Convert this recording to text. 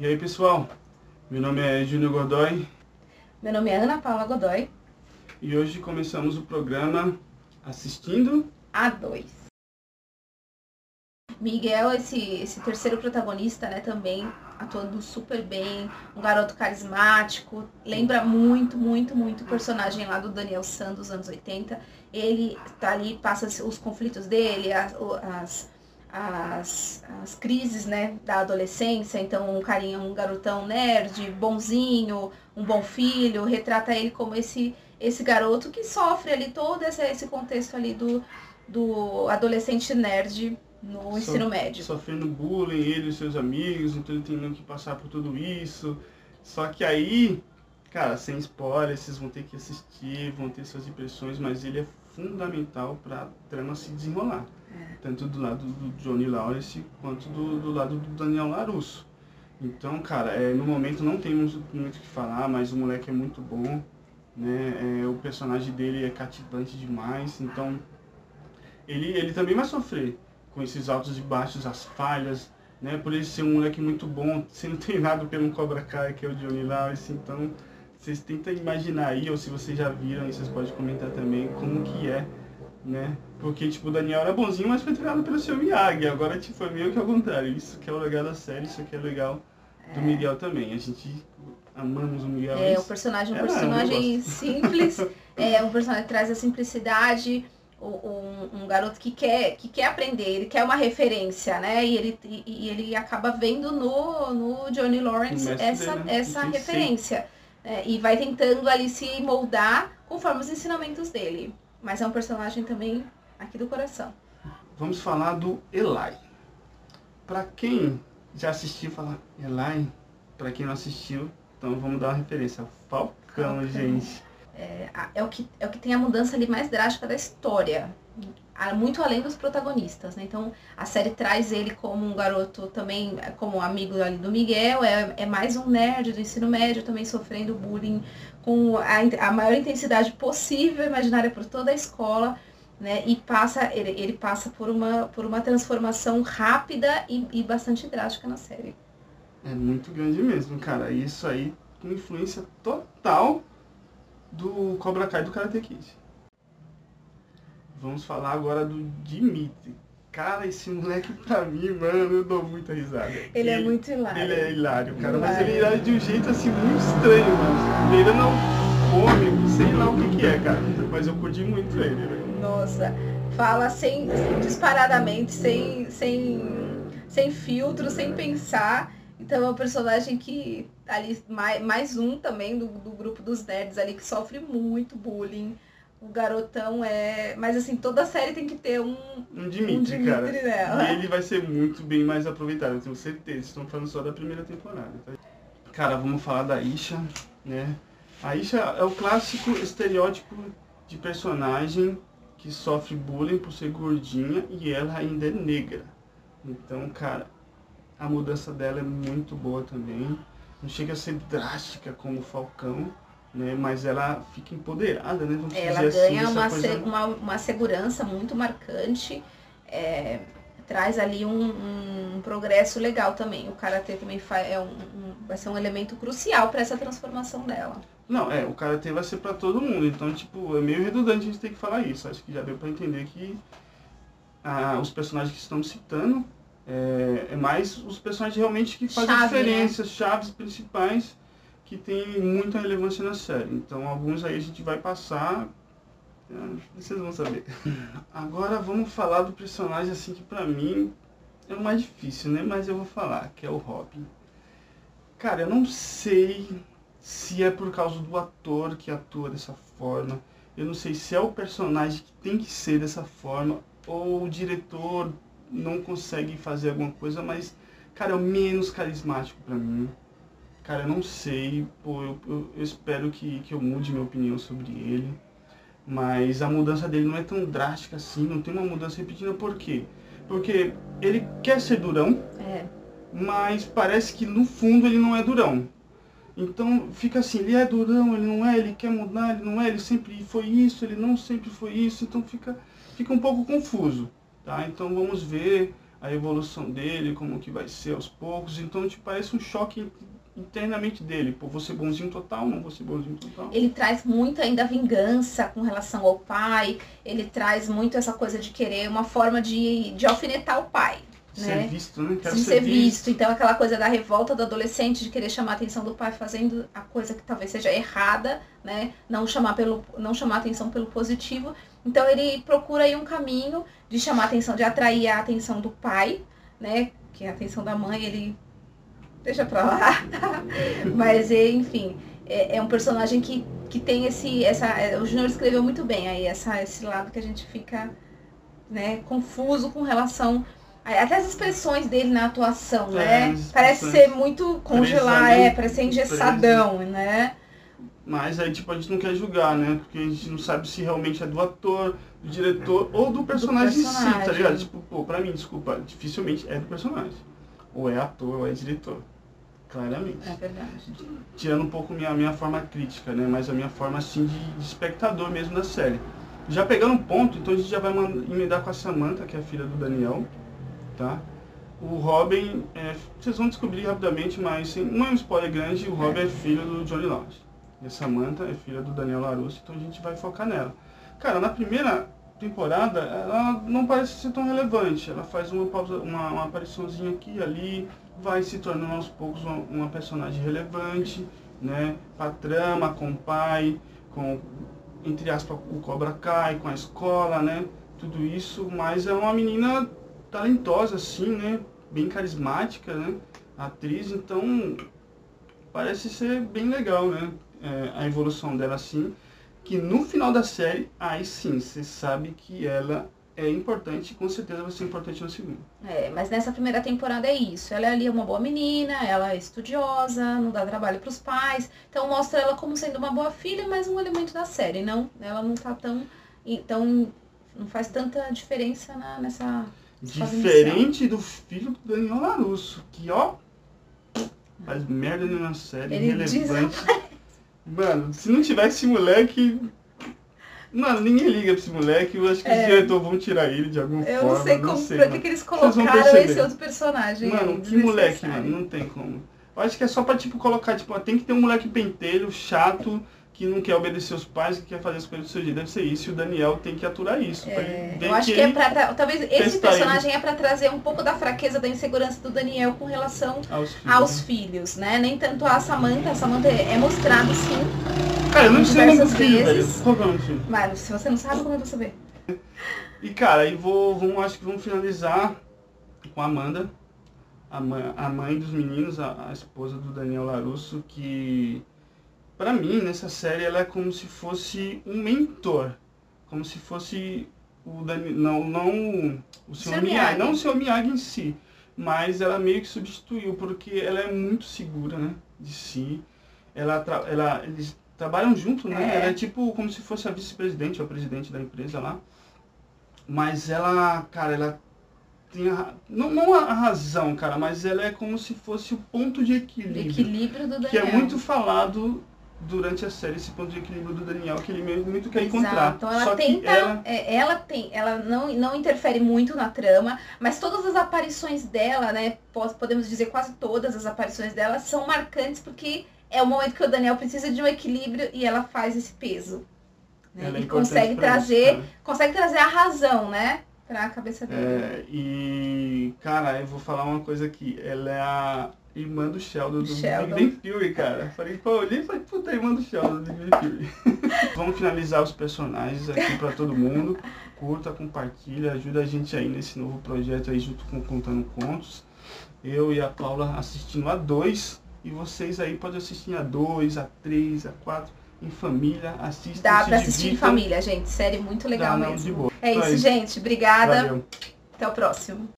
E aí pessoal, meu nome é Júnior Godoy. Meu nome é Ana Paula Godoy. E hoje começamos o programa Assistindo a 2. Miguel, esse, esse terceiro protagonista, né, também atuando super bem, um garoto carismático, lembra muito, muito, muito o personagem lá do Daniel San dos anos 80. Ele tá ali, passa os conflitos dele, as, as as, as crises né, da adolescência, então um carinha, um garotão nerd, bonzinho, um bom filho, retrata ele como esse, esse garoto que sofre ali todo esse, esse contexto ali do, do adolescente nerd no so, ensino médio. Sofrendo bullying, ele e seus amigos, então ele tendo que passar por tudo isso. Só que aí, cara, sem spoiler, vocês vão ter que assistir, vão ter suas impressões, mas ele é fundamental para a trama se desenrolar. É. Tanto do lado do Johnny Lawrence quanto do, do lado do Daniel Larusso. Então, cara, é, no momento não temos muito o que falar, mas o moleque é muito bom. Né? É, o personagem dele é cativante demais. Então, ele, ele também vai sofrer com esses altos e baixos, as falhas, né? Por ele ser um moleque muito bom, sendo treinado pelo Cobra Kai, que é o Johnny Lawrence. Então, vocês tentam imaginar aí, ou se vocês já viram, vocês podem comentar também, como que é né? Porque, tipo, o Daniel era bonzinho, mas foi treinado pelo seu Miyagi. Agora, tipo, é meio que ao contrário. Isso que é o legal da série, isso que é legal do é. Miguel também. A gente amamos o Miguel. É, o personagem é um personagem simples, é um personagem que traz a simplicidade, um, um, garoto que quer, que quer aprender, ele quer uma referência, né? E ele, e, e ele acaba vendo no, no Johnny Lawrence essa, dele, né? essa referência. É, e vai tentando ali se moldar conforme os ensinamentos dele. Mas é um personagem também aqui do coração. Vamos falar do Eli. Para quem já assistiu, falar Eli. Para quem não assistiu, então vamos dar uma referência. Falcão, Falcão. gente. É, é, o que, é o que tem a mudança ali mais drástica da história. Muito além dos protagonistas, né? Então a série traz ele como um garoto também, como amigo do Miguel, é, é mais um nerd do ensino médio, também sofrendo bullying com a, a maior intensidade possível, imaginária por toda a escola, né? E passa, ele, ele passa por uma, por uma transformação rápida e, e bastante drástica na série. É muito grande mesmo, cara. Isso aí com influência total do Cobra Kai do Karate Kid. Vamos falar agora do Dimitri. Cara, esse moleque pra mim, mano, eu dou muita risada. Ele, ele é muito hilário. Ele é hilário, cara, hilário. mas ele é hilário de um jeito assim muito estranho, mano. Ele não cômico, sei lá o que que é, cara. Mas eu curti muito ele, né? Nossa, fala sem, disparadamente, sem, sem, sem filtro, sem pensar. Então é um personagem que ali mais, mais um também do, do grupo dos nerds ali que sofre muito bullying o garotão é. Mas assim, toda série tem que ter um. Um Dimitri, um Dimitri cara. Nela. E ele vai ser muito bem mais aproveitado, eu tenho certeza. Estão falando só da primeira temporada. Tá? Cara, vamos falar da Isha, né? A Isha é o clássico estereótipo de personagem que sofre bullying por ser gordinha e ela ainda é negra. Então, cara, a mudança dela é muito boa também. Não chega a ser drástica como o Falcão, né? Mas ela fica empoderada, né? Vamos ela ganha assim, uma, se, uma, uma segurança muito marcante, é, traz ali um, um, progresso legal também. O karatê também é um, um, vai ser um elemento crucial para essa transformação dela. Não, é, o karatê vai ser para todo mundo, então tipo, é meio redundante a gente ter que falar isso. Acho que já deu para entender que ah, os personagens que estamos citando é, é, mais os personagens realmente que fazem Chave, diferenças, né? chaves principais que tem muita relevância na série. Então alguns aí a gente vai passar, é, vocês vão saber. Agora vamos falar do personagem assim que pra mim é o mais difícil, né? Mas eu vou falar, que é o Robin. Cara, eu não sei se é por causa do ator que atua dessa forma. Eu não sei se é o personagem que tem que ser dessa forma ou o diretor não consegue fazer alguma coisa, mas cara, é o menos carismático para mim. Cara, eu não sei, pô, eu, eu, eu, espero que, que eu mude minha opinião sobre ele. Mas a mudança dele não é tão drástica assim, não tem uma mudança repetida, por quê? Porque ele quer ser durão, é. mas parece que no fundo ele não é durão. Então fica assim, ele é durão, ele não é, ele quer mudar, ele não é, ele sempre foi isso, ele não sempre foi isso, então fica, fica um pouco confuso. Tá? Então vamos ver a evolução dele, como que vai ser aos poucos. Então, tipo, parece um choque internamente dele. Pô, vou ser bonzinho total, não vou ser bonzinho total. Ele traz muito ainda vingança com relação ao pai. Ele traz muito essa coisa de querer uma forma de, de alfinetar o pai. Ser né? visto, né? Quero de ser, ser visto. Então aquela coisa da revolta do adolescente de querer chamar a atenção do pai fazendo a coisa que talvez seja errada, né? Não chamar pelo não chamar a atenção pelo positivo. Então ele procura aí um caminho de chamar a atenção, de atrair a atenção do pai, né? Que a atenção da mãe ele deixa pra lá. Mas enfim, é, é um personagem que, que tem esse essa é, o Júnior escreveu muito bem aí essa esse lado que a gente fica né, confuso com relação até as expressões dele na atuação, É, né? Parece ser muito congelar, preso é, parece ser engessadão, né? Mas aí, tipo, a gente não quer julgar, né? Porque a gente não sabe se realmente é do ator, do diretor ou do personagem, em si, tá personagem. ligado? Tipo, pô, pra mim, desculpa, dificilmente é do personagem. Ou é ator, ou é diretor. Claramente. É verdade. Tirando um pouco minha, minha forma crítica, né? Mas a minha forma, assim, de, de espectador mesmo da série. Já pegando um ponto, então a gente já vai emendar com a Samantha, que é a filha do Daniel, tá? O Robin, é, vocês vão descobrir rapidamente, mas sem, não é um spoiler grande, o Robin é filho do Johnny Lawrence. E a Samantha é filha do Daniel LaRusso, então a gente vai focar nela. Cara, na primeira temporada, ela não parece ser tão relevante. Ela faz uma, pausa, uma, uma apariçãozinha aqui e ali, vai se tornando aos poucos uma, uma personagem relevante, né? Pra trama, com o pai, com, entre aspas, o Cobra Kai, com a escola, né? Tudo isso, mas é uma menina talentosa, assim, né? Bem carismática, né? Atriz, então parece ser bem legal, né? É, a evolução dela, assim. Que no final da série, aí sim, você sabe que ela é importante e com certeza vai ser importante no segundo. É, mas nessa primeira temporada é isso. Ela é ali uma boa menina, ela é estudiosa, não dá trabalho pros pais. Então mostra ela como sendo uma boa filha, mas um elemento da série. Não, ela não tá tão. Então não faz tanta diferença na- nessa. Diferente do filho do Daniel Larusso, que ó, faz merda na série, Ele irrelevante. Mano, se não tivesse esse moleque. Mano, ninguém liga pra esse moleque. Eu acho que É. os diretores vão tirar ele de alguma Eu forma. não sei como, pra mano. que, que eles colocaram esse outro personagem. Mano, que moleque, mano, não tem como. Eu acho que é só pra, tipo, colocar, tipo, tem que ter um moleque pentelho, chato, que não quer obedecer os pais, que quer fazer as coisas do seu jeito. Deve ser isso, e o Daniel tem que aturar isso. ele É, eu acho que, é ele pra. tra- Talvez esse personagem é pra trazer um pouco da fraqueza da insegurança do Daniel com relação aos filhos. aos filhos, né? Nem tanto a Samantha. A Samantha é mostrado sim, Cara, eu não sei o nome do filho, vezes. Qual que é o nome do filho? mas se você não sabe, como é você saber? E cara, aí vou, vamos, acho que vamos finalizar com a Amanda, a mãe, a mãe dos meninos, a, a esposa do Daniel Larusso, que pra mim nessa série ela é como se fosse um mentor, como se fosse o Dani, não, não o. Sr. Miyagi, Miyagi. não o Sr. Miyagi em si, mas ela meio que substituiu porque ela é muito segura, né, de si. Ela, ela eles trabalham junto, né? É. Ela é tipo como se fosse a vice-presidente ou a presidente da empresa lá. Mas ela, cara, ela tem a, não, não a razão, cara, mas ela é como se fosse o ponto de equilíbrio. equilíbrio do Daniel. Que é muito falado durante a série, esse ponto de equilíbrio do Daniel, que ele mesmo muito quer Exato. encontrar. Então ela Só tenta, ela, é, ela tem, ela não, não interfere muito na trama, mas todas as aparições dela, né, po- podemos dizer quase todas as aparições dela são marcantes porque é o momento que o Daniel precisa de um equilíbrio e ela faz esse peso. Né? ela é e consegue isso, trazer, consegue trazer a razão, né, pra cabeça dele. É, e, cara, eu vou falar uma coisa aqui. Ela é a irmã do Sheldon, do Sheldon. Big Bang Theory, cara. Falei, pô, olhei e falei, puta, irmã do Sheldon, do Big Bang Theory. Vamos finalizar os personagens aqui pra todo mundo. Curta, compartilha, ajuda a gente aí nesse novo projeto aí junto com Contando Contos. Eu e a Paula assistindo a dois. E vocês aí podem assistir a dois, a três, a quatro, em família, assistam. Dá pra assistir em divirtam. família, gente. Série muito legal Dá, não, mesmo. de boa. É isso, gente. Obrigada. Valeu. Até o próximo.